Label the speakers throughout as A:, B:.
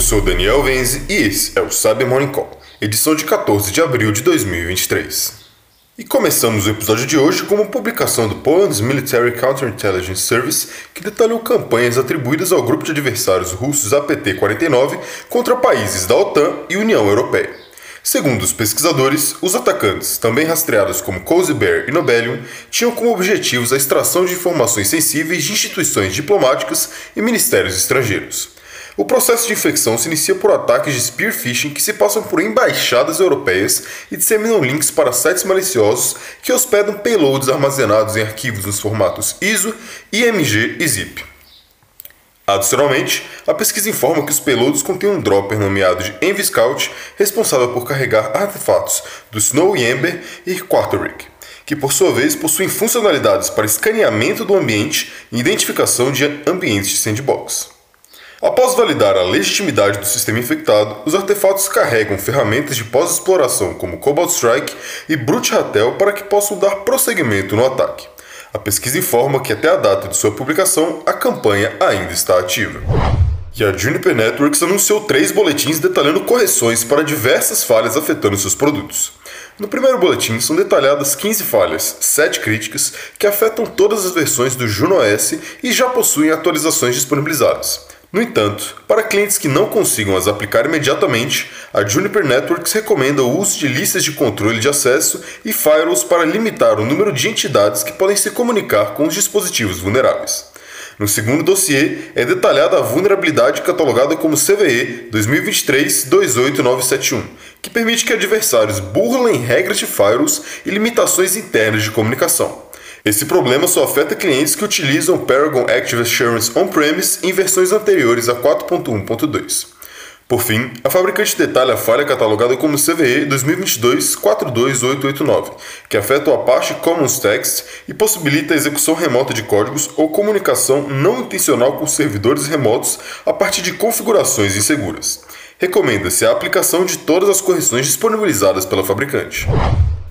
A: Eu sou Daniel Venze e esse é o Cyber Morning Call, edição de 14 de abril de 2023. E começamos o episódio de hoje com uma publicação do Poland's Military Counterintelligence Service que detalhou campanhas atribuídas ao grupo de adversários russos APT-49 contra países da OTAN e União Europeia. Segundo os pesquisadores, os atacantes, também rastreados como Cozy Bear e Nobelium, tinham como objetivos a extração de informações sensíveis de instituições diplomáticas e ministérios estrangeiros. O processo de infecção se inicia por ataques de spear phishing que se passam por embaixadas europeias e disseminam links para sites maliciosos que hospedam payloads armazenados em arquivos nos formatos ISO, IMG e ZIP. Adicionalmente, a pesquisa informa que os payloads contêm um dropper nomeado de Envy Scout, responsável por carregar artefatos do Snow Ember e Quarterick, que por sua vez possuem funcionalidades para escaneamento do ambiente e identificação de ambientes de sandbox. Após validar a legitimidade do sistema infectado, os artefatos carregam ferramentas de pós-exploração como Cobalt Strike e Brute Ratel para que possam dar prosseguimento no ataque. A pesquisa informa que até a data de sua publicação, a campanha ainda está ativa. E a Juniper Networks anunciou três boletins detalhando correções para diversas falhas afetando seus produtos. No primeiro boletim são detalhadas 15 falhas, 7 críticas, que afetam todas as versões do Juno OS e já possuem atualizações disponibilizadas. No entanto, para clientes que não consigam as aplicar imediatamente, a Juniper Networks recomenda o uso de listas de controle de acesso e firewalls para limitar o número de entidades que podem se comunicar com os dispositivos vulneráveis. No segundo dossiê, é detalhada a vulnerabilidade catalogada como CVE 2023-28971, que permite que adversários burlem regras de firewalls e limitações internas de comunicação. Esse problema só afeta clientes que utilizam Paragon Active Assurance On-Premise em versões anteriores a 4.1.2. Por fim, a fabricante detalha a falha catalogada como CVE 2022-42889, que afeta o Apache Commons Text e possibilita a execução remota de códigos ou comunicação não intencional com servidores remotos a partir de configurações inseguras. Recomenda-se a aplicação de todas as correções disponibilizadas pela fabricante.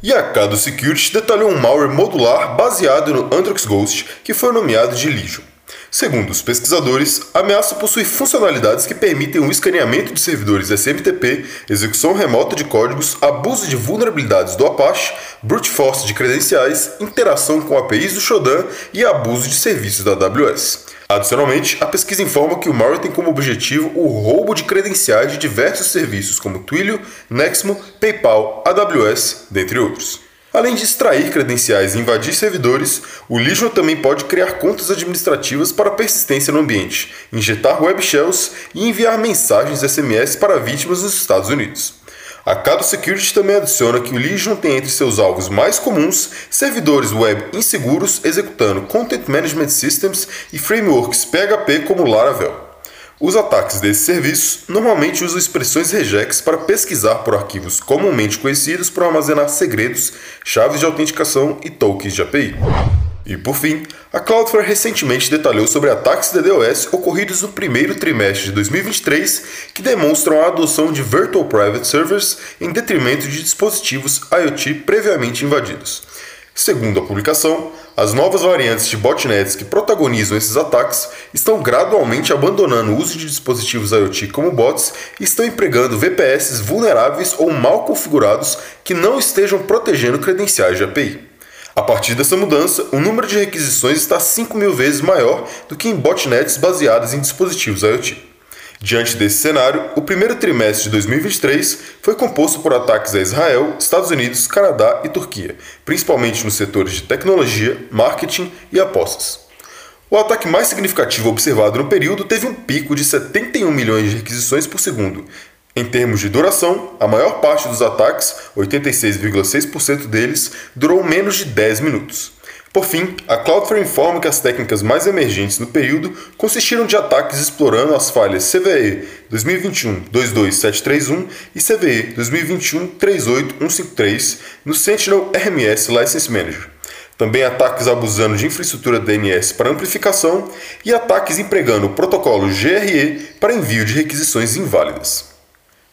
A: E a Kado Security detalhou um malware modular baseado no Anthrax Ghost que foi nomeado de Legion. Segundo os pesquisadores, a ameaça possui funcionalidades que permitem o escaneamento de servidores SMTP, execução remota de códigos, abuso de vulnerabilidades do Apache, brute force de credenciais, interação com APIs do Shodan e abuso de serviços da AWS. Adicionalmente, a pesquisa informa que o malware tem como objetivo o roubo de credenciais de diversos serviços como Twilio, Nexmo, PayPal, AWS, dentre outros. Além de extrair credenciais e invadir servidores, o Legion também pode criar contas administrativas para persistência no ambiente, injetar web shells e enviar mensagens SMS para vítimas nos Estados Unidos. A Cado Security também adiciona que o Legion tem entre seus alvos mais comuns servidores web inseguros executando Content Management Systems e frameworks PHP como Laravel. Os ataques desses serviços normalmente usam expressões regex para pesquisar por arquivos comumente conhecidos para armazenar segredos, chaves de autenticação e tokens de API. E por fim, a Cloudflare recentemente detalhou sobre ataques DDoS ocorridos no primeiro trimestre de 2023 que demonstram a adoção de Virtual Private Servers em detrimento de dispositivos IoT previamente invadidos. Segundo a publicação, as novas variantes de botnets que protagonizam esses ataques estão gradualmente abandonando o uso de dispositivos IoT como bots e estão empregando VPS vulneráveis ou mal configurados que não estejam protegendo credenciais de API. A partir dessa mudança, o número de requisições está 5 mil vezes maior do que em botnets baseadas em dispositivos IoT. Diante desse cenário, o primeiro trimestre de 2023 foi composto por ataques a Israel, Estados Unidos, Canadá e Turquia, principalmente nos setores de tecnologia, marketing e apostas. O ataque mais significativo observado no período teve um pico de 71 milhões de requisições por segundo, em termos de duração, a maior parte dos ataques, 86,6% deles, durou menos de 10 minutos. Por fim, a Cloudflare informa que as técnicas mais emergentes no período consistiram de ataques explorando as falhas CVE 2021-22731 e CVE 2021-38153 no Sentinel RMS License Manager. Também ataques abusando de infraestrutura DNS para amplificação e ataques empregando o protocolo GRE para envio de requisições inválidas.